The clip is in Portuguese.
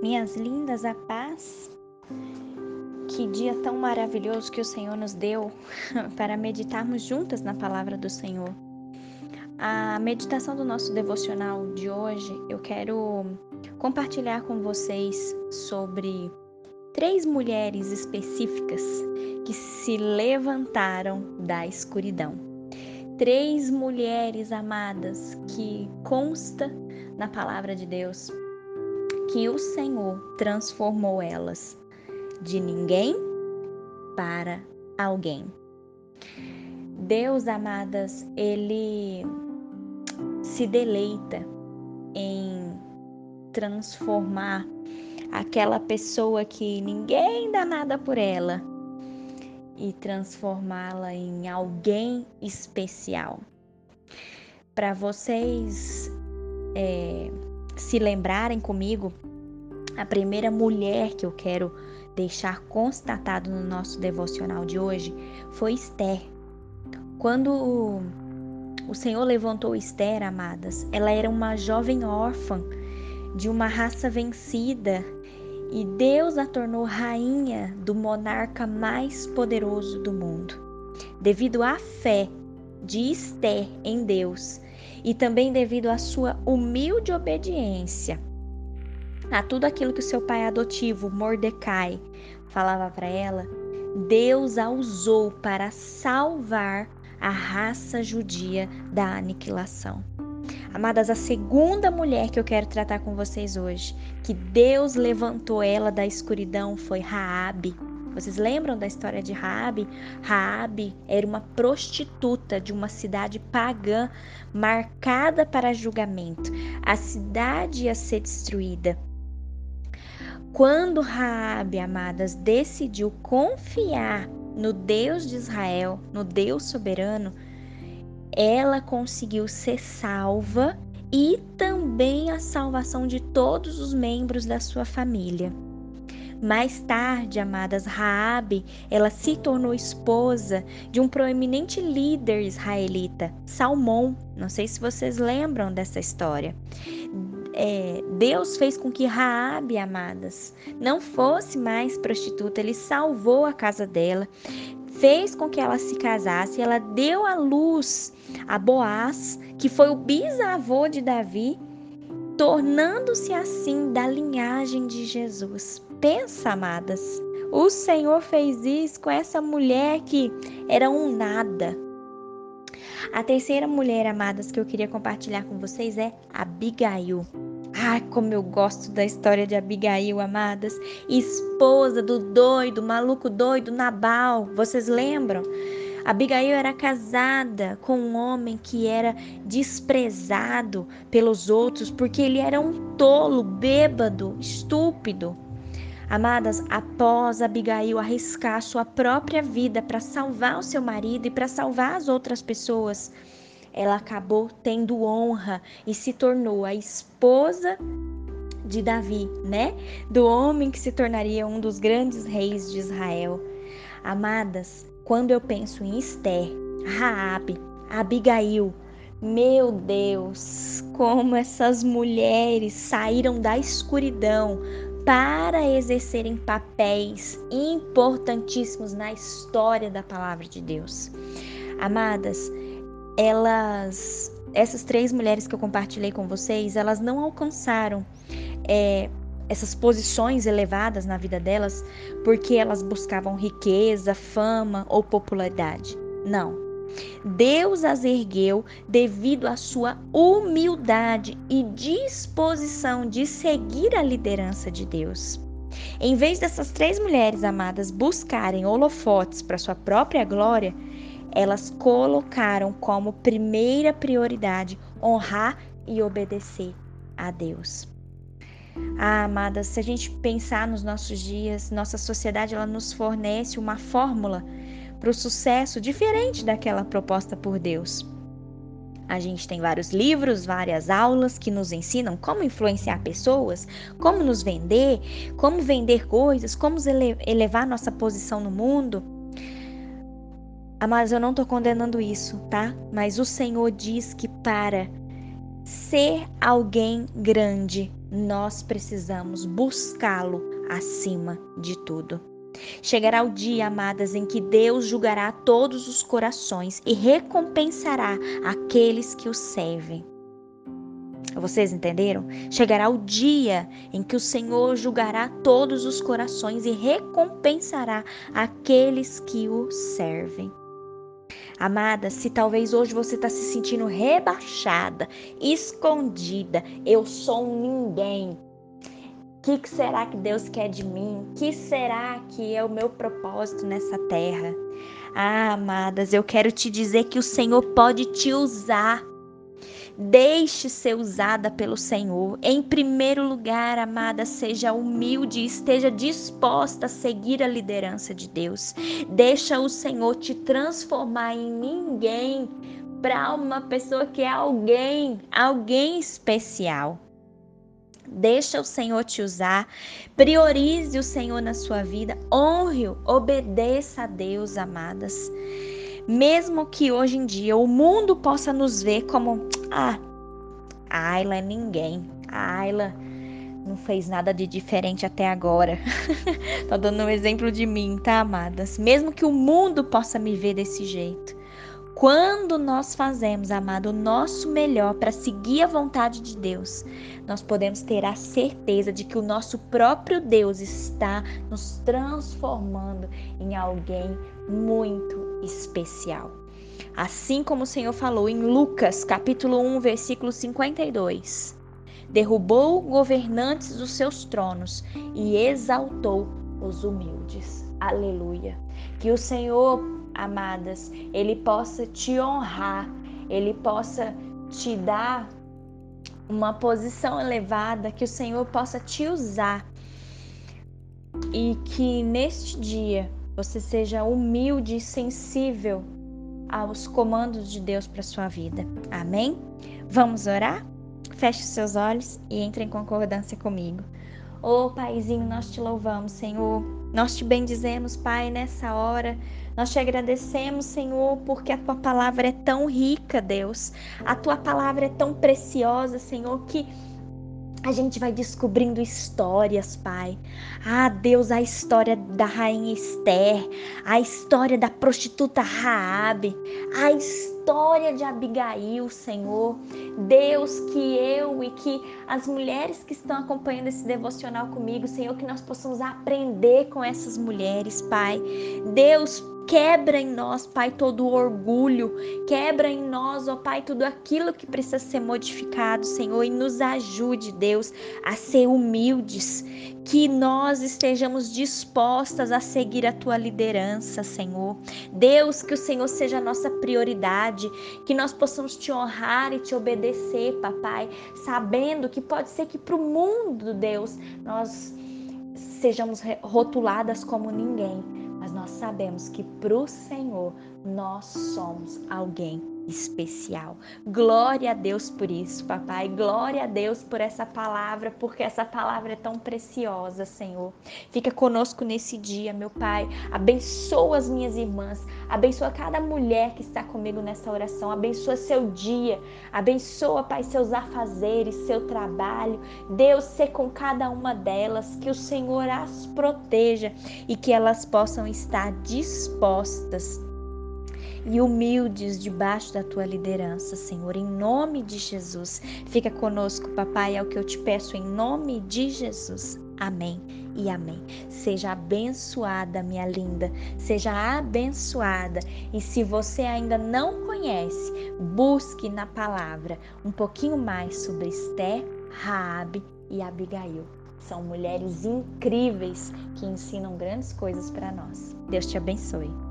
Minhas lindas, a paz. Que dia tão maravilhoso que o Senhor nos deu para meditarmos juntas na palavra do Senhor. A meditação do nosso devocional de hoje, eu quero compartilhar com vocês sobre três mulheres específicas que se levantaram da escuridão. Três mulheres amadas que consta na palavra de Deus que o Senhor transformou elas de ninguém para alguém. Deus, amadas, ele se deleita em transformar aquela pessoa que ninguém dá nada por ela e transformá-la em alguém especial. Para vocês é, se lembrarem comigo, a primeira mulher que eu quero deixar constatado no nosso devocional de hoje foi Esther. Quando o Senhor levantou Esther, amadas, ela era uma jovem órfã de uma raça vencida e Deus a tornou rainha do monarca mais poderoso do mundo. Devido à fé de Esther em Deus e também devido à sua humilde obediência a tudo aquilo que o seu pai adotivo, Mordecai, falava para ela, Deus a usou para salvar a raça judia da aniquilação. Amadas, a segunda mulher que eu quero tratar com vocês hoje, que Deus levantou ela da escuridão, foi Raabe. Vocês lembram da história de Raabe? Raabe era uma prostituta de uma cidade pagã marcada para julgamento. A cidade ia ser destruída. Quando Raabe, amadas, decidiu confiar no Deus de Israel, no Deus soberano, ela conseguiu ser salva e também a salvação de todos os membros da sua família. Mais tarde, amadas, Raabe, ela se tornou esposa de um proeminente líder israelita, Salmão. Não sei se vocês lembram dessa história. É, Deus fez com que Raabe, amadas, não fosse mais prostituta. Ele salvou a casa dela, fez com que ela se casasse. Ela deu à luz a Boaz, que foi o bisavô de Davi, tornando-se assim da linhagem de Jesus. Pensa, amadas, o Senhor fez isso com essa mulher que era um nada. A terceira mulher, amadas, que eu queria compartilhar com vocês é Abigail. Ai, como eu gosto da história de Abigail, amadas, esposa do doido, maluco doido Nabal. Vocês lembram? Abigail era casada com um homem que era desprezado pelos outros porque ele era um tolo, bêbado, estúpido. Amadas, após Abigail arriscar sua própria vida para salvar o seu marido e para salvar as outras pessoas, ela acabou tendo honra e se tornou a esposa de Davi, né? Do homem que se tornaria um dos grandes reis de Israel. Amadas, quando eu penso em Esther, Raabe, Abigail, meu Deus, como essas mulheres saíram da escuridão para exercerem papéis importantíssimos na história da palavra de Deus. Amadas, elas, essas três mulheres que eu compartilhei com vocês, elas não alcançaram é, essas posições elevadas na vida delas porque elas buscavam riqueza, fama ou popularidade. Não. Deus as ergueu devido à sua humildade e disposição de seguir a liderança de Deus. Em vez dessas três mulheres amadas buscarem holofotes para sua própria glória, elas colocaram como primeira prioridade honrar e obedecer a Deus. Ah, amadas, se a gente pensar nos nossos dias, nossa sociedade ela nos fornece uma fórmula para o sucesso diferente daquela proposta por Deus. A gente tem vários livros, várias aulas que nos ensinam como influenciar pessoas, como nos vender, como vender coisas, como elevar nossa posição no mundo. Mas eu não estou condenando isso, tá? Mas o Senhor diz que para ser alguém grande, nós precisamos buscá-lo acima de tudo. Chegará o dia, amadas, em que Deus julgará todos os corações e recompensará aqueles que o servem. Vocês entenderam? Chegará o dia em que o Senhor julgará todos os corações e recompensará aqueles que o servem. Amada, se talvez hoje você está se sentindo rebaixada, escondida, eu sou um ninguém. O que, que será que Deus quer de mim? O que será que é o meu propósito nessa terra? Ah, amadas, eu quero te dizer que o Senhor pode te usar. Deixe ser usada pelo Senhor. Em primeiro lugar, amada, seja humilde e esteja disposta a seguir a liderança de Deus. Deixa o Senhor te transformar em ninguém para uma pessoa que é alguém, alguém especial. Deixa o Senhor te usar, priorize o Senhor na sua vida, honre-o, obedeça a Deus, amadas. Mesmo que hoje em dia o mundo possa nos ver como, ah, a Ayla é ninguém, a Ayla não fez nada de diferente até agora. Tô dando um exemplo de mim, tá, amadas? Mesmo que o mundo possa me ver desse jeito. Quando nós fazemos, amado, o nosso melhor para seguir a vontade de Deus, nós podemos ter a certeza de que o nosso próprio Deus está nos transformando em alguém muito especial. Assim como o Senhor falou em Lucas, capítulo 1, versículo 52. Derrubou governantes dos seus tronos e exaltou os humildes. Aleluia. Que o Senhor, amadas, ele possa te honrar, ele possa te dar uma posição elevada, que o Senhor possa te usar e que neste dia você seja humilde e sensível aos comandos de Deus para sua vida. Amém? Vamos orar? Feche seus olhos e entre em concordância comigo. Ô oh, Paizinho, nós te louvamos, Senhor. Nós te bendizemos, Pai, nessa hora. Nós te agradecemos, Senhor, porque a tua palavra é tão rica, Deus. A tua palavra é tão preciosa, Senhor, que a gente vai descobrindo histórias, Pai. Ah, Deus, a história da rainha Esther, a história da prostituta Raabe, a história de Abigail, Senhor. Deus, que eu e que as mulheres que estão acompanhando esse devocional comigo, Senhor, que nós possamos aprender com essas mulheres, Pai. Deus, Quebra em nós, Pai, todo o orgulho. Quebra em nós, ó Pai, tudo aquilo que precisa ser modificado, Senhor, e nos ajude, Deus, a ser humildes. Que nós estejamos dispostas a seguir a tua liderança, Senhor. Deus, que o Senhor seja a nossa prioridade, que nós possamos te honrar e te obedecer, papai, sabendo que pode ser que para o mundo, Deus, nós sejamos rotuladas como ninguém, nós sabemos que para o Senhor nós somos alguém especial. Glória a Deus por isso, papai. Glória a Deus por essa palavra, porque essa palavra é tão preciosa, Senhor. Fica conosco nesse dia, meu Pai. Abençoa as minhas irmãs. Abençoa cada mulher que está comigo nessa oração. Abençoa seu dia. Abençoa, Pai, seus afazeres, seu trabalho. Deus, ser com cada uma delas. Que o Senhor as proteja e que elas possam estar dispostas e humildes debaixo da tua liderança, Senhor, em nome de Jesus. Fica conosco, papai, é o que eu te peço em nome de Jesus. Amém e amém. Seja abençoada, minha linda. Seja abençoada. E se você ainda não conhece, busque na palavra um pouquinho mais sobre Esther, Raabe e Abigail. São mulheres incríveis que ensinam grandes coisas para nós. Deus te abençoe.